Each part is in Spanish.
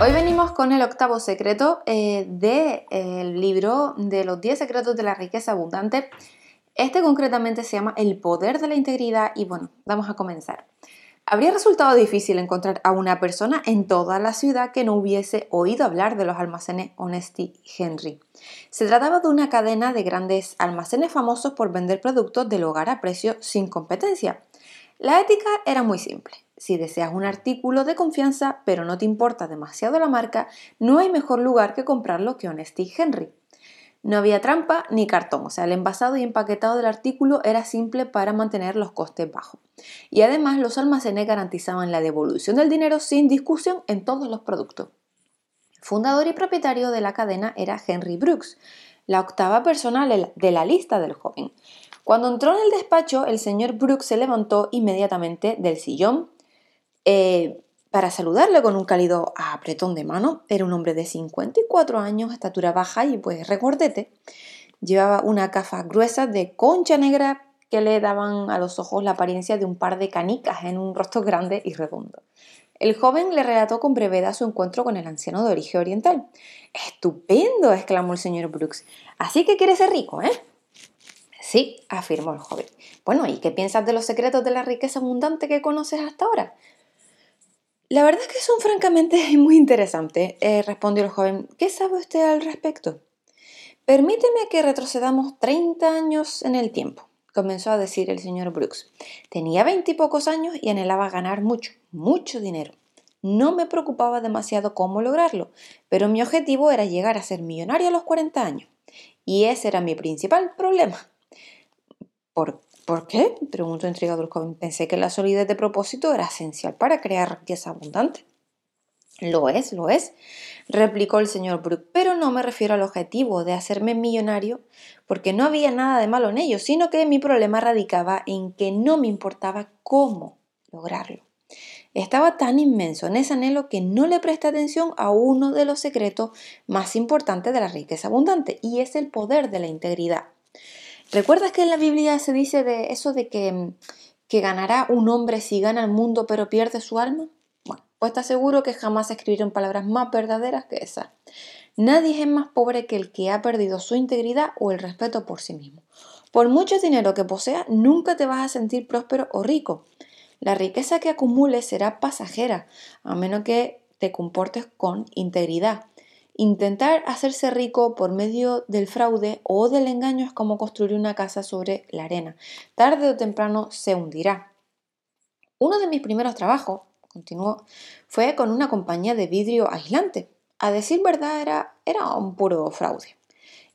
Hoy venimos con el octavo secreto eh, del libro de los 10 secretos de la riqueza abundante. Este concretamente se llama El poder de la integridad y bueno, vamos a comenzar. Habría resultado difícil encontrar a una persona en toda la ciudad que no hubiese oído hablar de los almacenes Honesty Henry. Se trataba de una cadena de grandes almacenes famosos por vender productos del hogar a precio sin competencia. La ética era muy simple. Si deseas un artículo de confianza pero no te importa demasiado la marca, no hay mejor lugar que comprarlo que Honesty Henry. No había trampa ni cartón, o sea, el envasado y empaquetado del artículo era simple para mantener los costes bajos. Y además los almacenes garantizaban la devolución del dinero sin discusión en todos los productos. Fundador y propietario de la cadena era Henry Brooks, la octava persona de la lista del joven. Cuando entró en el despacho, el señor Brooks se levantó inmediatamente del sillón, eh, para saludarle con un cálido apretón de mano. Era un hombre de 54 años, estatura baja y pues recordete. Llevaba una cafa gruesa de concha negra que le daban a los ojos la apariencia de un par de canicas en un rostro grande y redondo. El joven le relató con brevedad su encuentro con el anciano de origen oriental. ¡Estupendo! exclamó el señor Brooks. Así que quieres ser rico, ¿eh? Sí, afirmó el joven. Bueno, ¿y qué piensas de los secretos de la riqueza abundante que conoces hasta ahora? La verdad es que son francamente muy interesantes, eh, respondió el joven. ¿Qué sabe usted al respecto? Permíteme que retrocedamos 30 años en el tiempo, comenzó a decir el señor Brooks. Tenía veintipocos años y anhelaba ganar mucho, mucho dinero. No me preocupaba demasiado cómo lograrlo, pero mi objetivo era llegar a ser millonario a los 40 años. Y ese era mi principal problema. ¿Por ¿Por qué? preguntó intrigado el joven. Pensé que la solidez de propósito era esencial para crear riqueza abundante. Lo es, lo es, replicó el señor Brooke, pero no me refiero al objetivo de hacerme millonario, porque no había nada de malo en ello, sino que mi problema radicaba en que no me importaba cómo lograrlo. Estaba tan inmenso en ese anhelo que no le presté atención a uno de los secretos más importantes de la riqueza abundante, y es el poder de la integridad. ¿Recuerdas que en la Biblia se dice de eso de que, que ganará un hombre si gana el mundo pero pierde su alma? Bueno, pues te aseguro que jamás escribieron palabras más verdaderas que esas. Nadie es más pobre que el que ha perdido su integridad o el respeto por sí mismo. Por mucho dinero que posea, nunca te vas a sentir próspero o rico. La riqueza que acumules será pasajera, a menos que te comportes con integridad. Intentar hacerse rico por medio del fraude o del engaño es como construir una casa sobre la arena. Tarde o temprano se hundirá. Uno de mis primeros trabajos, continuó, fue con una compañía de vidrio aislante. A decir verdad, era, era un puro fraude.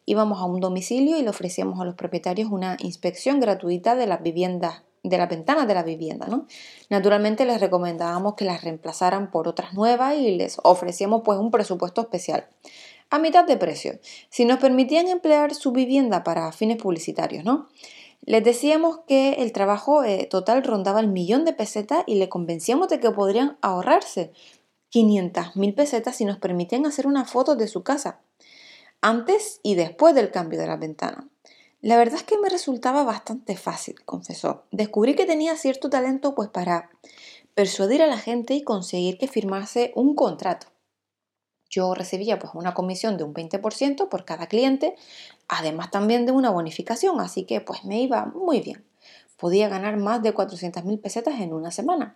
Íbamos a un domicilio y le ofrecíamos a los propietarios una inspección gratuita de las viviendas de las ventanas de la vivienda. ¿no? Naturalmente les recomendábamos que las reemplazaran por otras nuevas y les ofrecíamos pues un presupuesto especial a mitad de precio, si nos permitían emplear su vivienda para fines publicitarios, ¿no? Les decíamos que el trabajo eh, total rondaba el millón de pesetas y le convencíamos de que podrían ahorrarse 500 mil pesetas si nos permitían hacer una foto de su casa, antes y después del cambio de la ventana. La verdad es que me resultaba bastante fácil, confesó. Descubrí que tenía cierto talento pues para persuadir a la gente y conseguir que firmase un contrato. Yo recibía pues una comisión de un 20% por cada cliente, además también de una bonificación, así que pues me iba muy bien. Podía ganar más de 400 mil pesetas en una semana.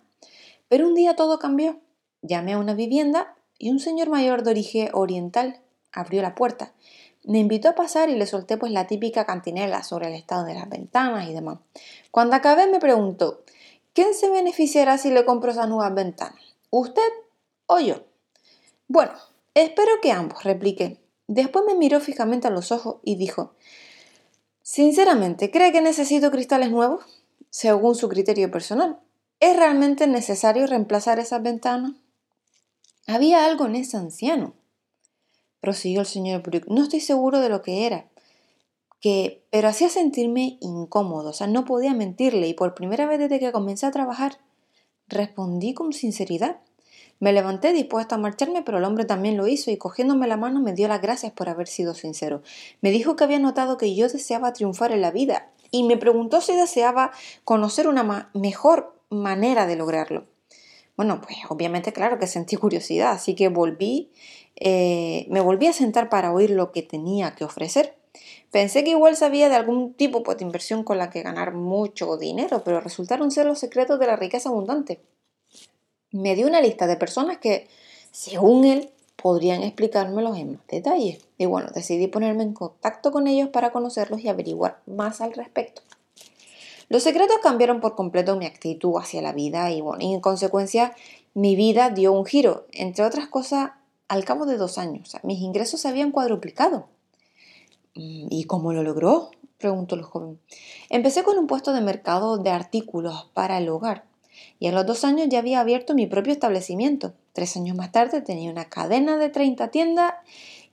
Pero un día todo cambió. Llamé a una vivienda y un señor mayor de origen oriental abrió la puerta me invitó a pasar y le solté pues la típica cantinela sobre el estado de las ventanas y demás. Cuando acabé me preguntó, ¿quién se beneficiará si le compro esas nuevas ventanas? ¿Usted o yo? Bueno, espero que ambos, repliqué. Después me miró fijamente a los ojos y dijo, Sinceramente, ¿cree que necesito cristales nuevos? Según su criterio personal. ¿Es realmente necesario reemplazar esas ventanas? Había algo en ese anciano prosiguió el señor Brooke. No estoy seguro de lo que era, que, pero hacía sentirme incómodo, o sea, no podía mentirle y por primera vez desde que comencé a trabajar, respondí con sinceridad. Me levanté dispuesta a marcharme, pero el hombre también lo hizo y cogiéndome la mano me dio las gracias por haber sido sincero. Me dijo que había notado que yo deseaba triunfar en la vida y me preguntó si deseaba conocer una mejor manera de lograrlo. Bueno, pues obviamente, claro que sentí curiosidad, así que volví, eh, me volví a sentar para oír lo que tenía que ofrecer. Pensé que igual sabía de algún tipo pues, de inversión con la que ganar mucho dinero, pero resultaron ser los secretos de la riqueza abundante. Me dio una lista de personas que, según él, podrían explicármelos en más detalle. Y bueno, decidí ponerme en contacto con ellos para conocerlos y averiguar más al respecto. Los secretos cambiaron por completo mi actitud hacia la vida y bueno, en consecuencia mi vida dio un giro. Entre otras cosas, al cabo de dos años, mis ingresos se habían cuadruplicado. Mm, ¿Y cómo lo logró? preguntó el joven. Empecé con un puesto de mercado de artículos para el hogar y a los dos años ya había abierto mi propio establecimiento. Tres años más tarde tenía una cadena de 30 tiendas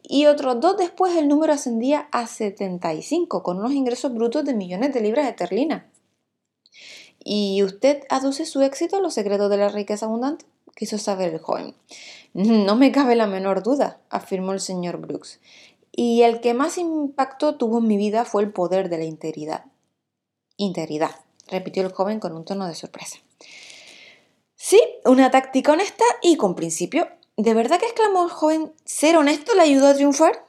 y otros dos después el número ascendía a 75 con unos ingresos brutos de millones de libras de terlina. ¿Y usted aduce su éxito a los secretos de la riqueza abundante? quiso saber el joven. No me cabe la menor duda, afirmó el señor Brooks. Y el que más impacto tuvo en mi vida fue el poder de la integridad. Integridad, repitió el joven con un tono de sorpresa. Sí, una táctica honesta y con principio. ¿De verdad que exclamó el joven, ser honesto le ayudó a triunfar?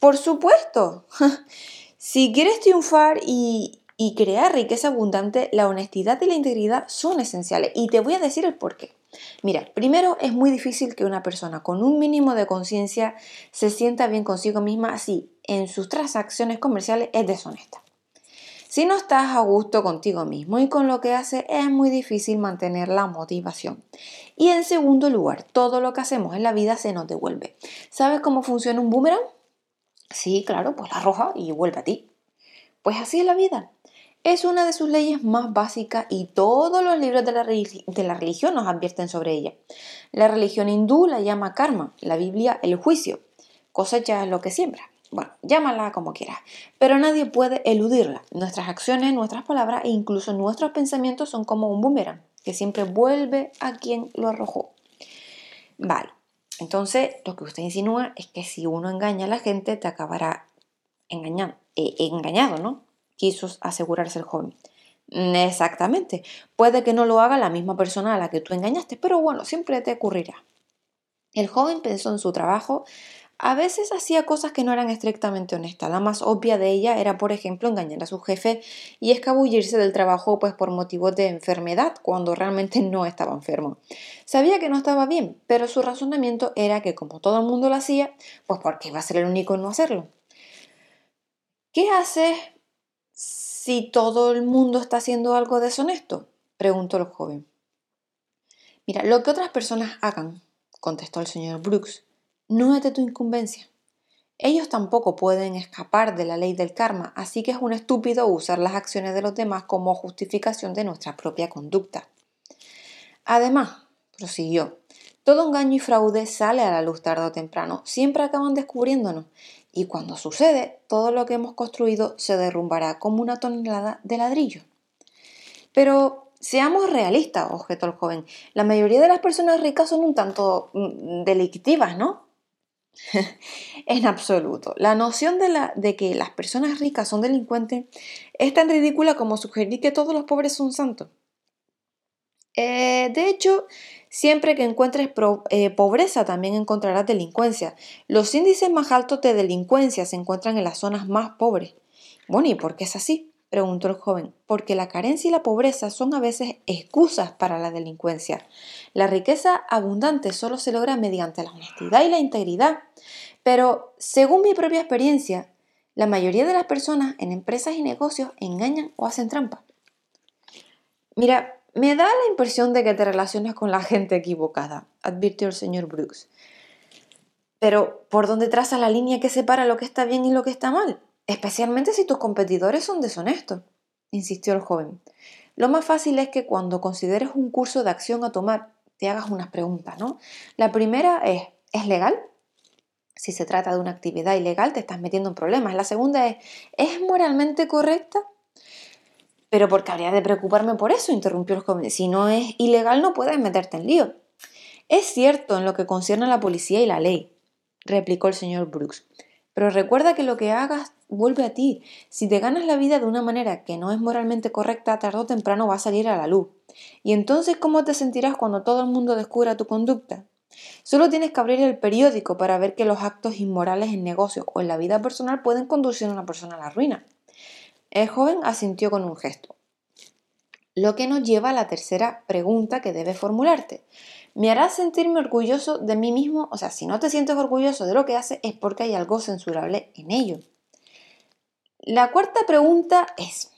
Por supuesto. si quieres triunfar y, y crear riqueza abundante, la honestidad y la integridad son esenciales. Y te voy a decir el por qué. Mira, primero es muy difícil que una persona con un mínimo de conciencia se sienta bien consigo misma si en sus transacciones comerciales es deshonesta. Si no estás a gusto contigo mismo y con lo que haces, es muy difícil mantener la motivación. Y en segundo lugar, todo lo que hacemos en la vida se nos devuelve. ¿Sabes cómo funciona un boomerang? Sí, claro, pues la arroja y vuelve a ti. Pues así es la vida. Es una de sus leyes más básicas y todos los libros de la, religión nos advierten sobre ella. La religión hindú la llama karma, la Biblia el juicio. Cosecha es lo que siembra. Bueno, llámala como quieras, pero nadie puede eludirla. Nuestras acciones, nuestras palabras e incluso nuestros pensamientos son como un boomerang, que siempre vuelve a quien lo arrojó. Vale, entonces lo que usted insinúa es que si uno engaña a la gente, te acabará eh, engañado, ¿no? quiso asegurarse el joven. Exactamente. Puede que no lo haga la misma persona a la que tú engañaste, pero bueno, siempre te ocurrirá. El joven pensó en su trabajo. A veces hacía cosas que no eran estrictamente honestas. La más obvia de ella era, por ejemplo, engañar a su jefe y escabullirse del trabajo pues por motivos de enfermedad, cuando realmente no estaba enfermo. Sabía que no estaba bien, pero su razonamiento era que como todo el mundo lo hacía, pues porque iba a ser el único en no hacerlo. ¿Qué haces si todo el mundo está haciendo algo deshonesto? preguntó el joven. Mira, lo que otras personas hagan, contestó el señor Brooks, no es de tu incumbencia. Ellos tampoco pueden escapar de la ley del karma, así que es un estúpido usar las acciones de los demás como justificación de nuestra propia conducta. Además, prosiguió, todo engaño y fraude sale a la luz tarde o temprano, siempre acaban descubriéndonos, y cuando sucede, todo lo que hemos construido se derrumbará como una tonelada de ladrillo. Pero seamos realistas, objetó el joven. La mayoría de las personas ricas son un tanto mm, delictivas, ¿no? en absoluto. La noción de, de, que las personas ricas son delincuentes es tan ridícula como sugerir que todos los pobres son santos. Eh, de hecho, Siempre que encuentres eh, pobreza también encontrarás delincuencia. Los índices más altos de delincuencia se encuentran en las zonas más pobres. Bueno, ¿y por qué es así? preguntó el joven. Porque la carencia y la pobreza son a veces excusas para la delincuencia. La riqueza abundante solo se logra mediante la honestidad y la integridad. Pero, según mi propia experiencia, la mayoría de las personas en empresas y negocios engañan o hacen trampa. Mira, me da la impresión de que te relacionas con la gente equivocada, advirtió el señor Brooks. Pero, ¿por dónde traza la línea que separa lo que está bien y lo que está mal? Especialmente si tus competidores son deshonestos, insistió el joven. Lo más fácil es que cuando consideres un curso de acción a tomar, te hagas unas preguntas, ¿no? La primera es, ¿es legal? Si se trata de una actividad ilegal, te estás metiendo en problemas. La segunda es, ¿es moralmente correcta? Pero porque habría de preocuparme por eso, interrumpió el joven. Si no es ilegal, no puedes meterte en lío. Es cierto en lo que concierne a la policía y la ley, replicó el señor Brooks. Pero recuerda que lo que hagas vuelve a ti. Si te ganas la vida de una manera que no es moralmente correcta, tarde o temprano va a salir a la luz. ¿Y entonces cómo te sentirás cuando todo el mundo descubra tu conducta? Solo tienes que abrir el periódico para ver que los actos inmorales en negocios o en la vida personal pueden conducir a una persona a la ruina. El joven asintió con un gesto. Lo que nos lleva a la tercera pregunta que debes formularte. ¿Me hará sentirme orgulloso de mí mismo? O sea, si no te sientes orgulloso de lo que haces es porque hay algo censurable en ello. La cuarta pregunta es,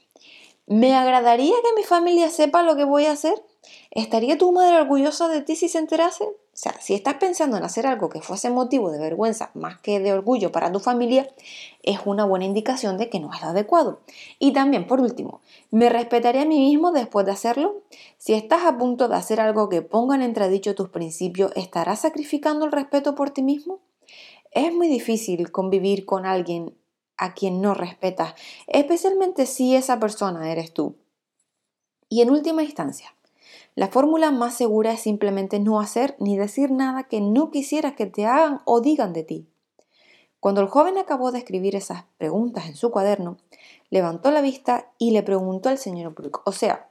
¿me agradaría que mi familia sepa lo que voy a hacer? ¿Estaría tu madre orgullosa de ti si se enterase? O sea, si estás pensando en hacer algo que fuese motivo de vergüenza más que de orgullo para tu familia, es una buena indicación de que no es lo adecuado. Y también, por último, ¿me respetaré a mí mismo después de hacerlo? Si estás a punto de hacer algo que ponga en entredicho tus principios, ¿estarás sacrificando el respeto por ti mismo? Es muy difícil convivir con alguien a quien no respetas, especialmente si esa persona eres tú. Y en última instancia, la fórmula más segura es simplemente no hacer ni decir nada que no quisieras que te hagan o digan de ti. Cuando el joven acabó de escribir esas preguntas en su cuaderno, levantó la vista y le preguntó al señor Brooke, o sea,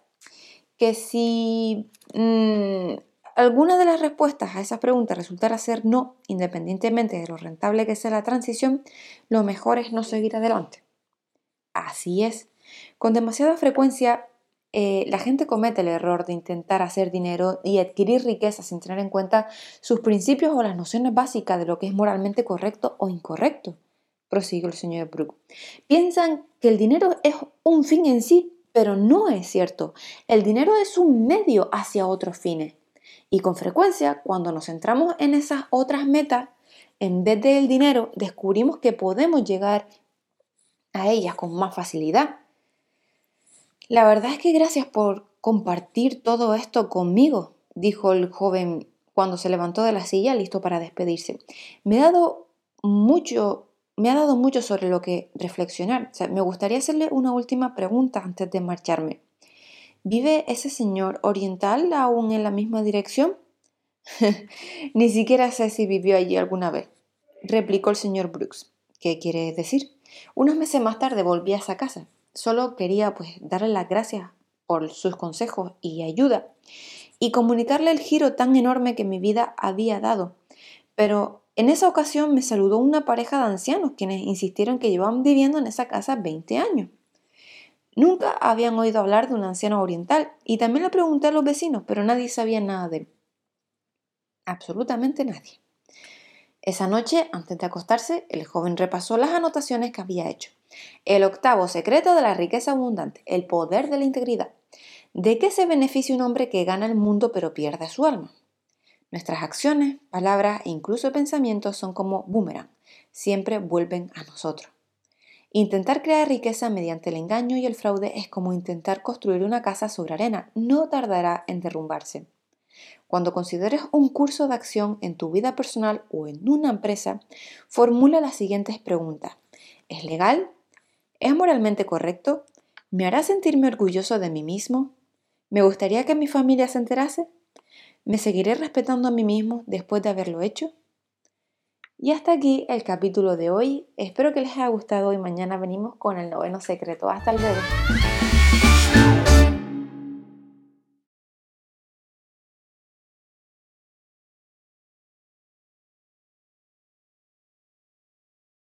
que si mm, alguna de las respuestas a esas preguntas resultara ser no, independientemente de lo rentable que sea la transición, lo mejor es no seguir adelante. Así es. Con demasiada frecuencia eh, la gente comete el error de intentar hacer dinero y adquirir riqueza sin tener en cuenta sus principios o las nociones básicas de lo que es moralmente correcto o incorrecto, prosiguió el señor Brooke. Piensan que el dinero es un fin en sí, pero no es cierto. El dinero es un medio hacia otros fines. Y con frecuencia, cuando nos centramos en esas otras metas, en vez del dinero, descubrimos que podemos llegar a ellas con más facilidad. La verdad es que gracias por compartir todo esto conmigo, dijo el joven cuando se levantó de la silla listo para despedirse. Me ha dado mucho, me ha dado mucho sobre lo que reflexionar. me gustaría hacerle una última pregunta antes de marcharme. ¿Vive ese señor oriental aún en la misma dirección? Ni siquiera sé si vivió allí alguna vez, replicó el señor Brooks. ¿Qué quiere decir? Unos meses más tarde volví a esa casa. Solo quería pues darle las gracias por sus consejos y ayuda y comunicarle el giro tan enorme que mi vida había dado. Pero en esa ocasión me saludó una pareja de ancianos quienes insistieron que llevaban viviendo en esa casa 20 años. Nunca habían oído hablar de un anciano oriental y también le pregunté a los vecinos, pero nadie sabía nada de él. Absolutamente nadie. Esa noche, antes de acostarse, el joven repasó las anotaciones que había hecho. El octavo secreto de la riqueza abundante, el poder de la integridad. ¿De qué se beneficia un hombre que gana el mundo pero pierde su alma? Nuestras acciones, palabras e incluso pensamientos son como boomerang, siempre vuelven a nosotros. Intentar crear riqueza mediante el engaño y el fraude es como intentar construir una casa sobre arena, no tardará en derrumbarse. Cuando consideres un curso de acción en tu vida personal o en una empresa, formula las siguientes preguntas. ¿Es legal? ¿Es moralmente correcto? ¿Me hará sentirme orgulloso de mí mismo? ¿Me gustaría que mi familia se enterase? ¿Me seguiré respetando a mí mismo después de haberlo hecho? Y hasta aquí el capítulo de hoy. Espero que les haya gustado y mañana venimos con el noveno secreto. Hasta luego.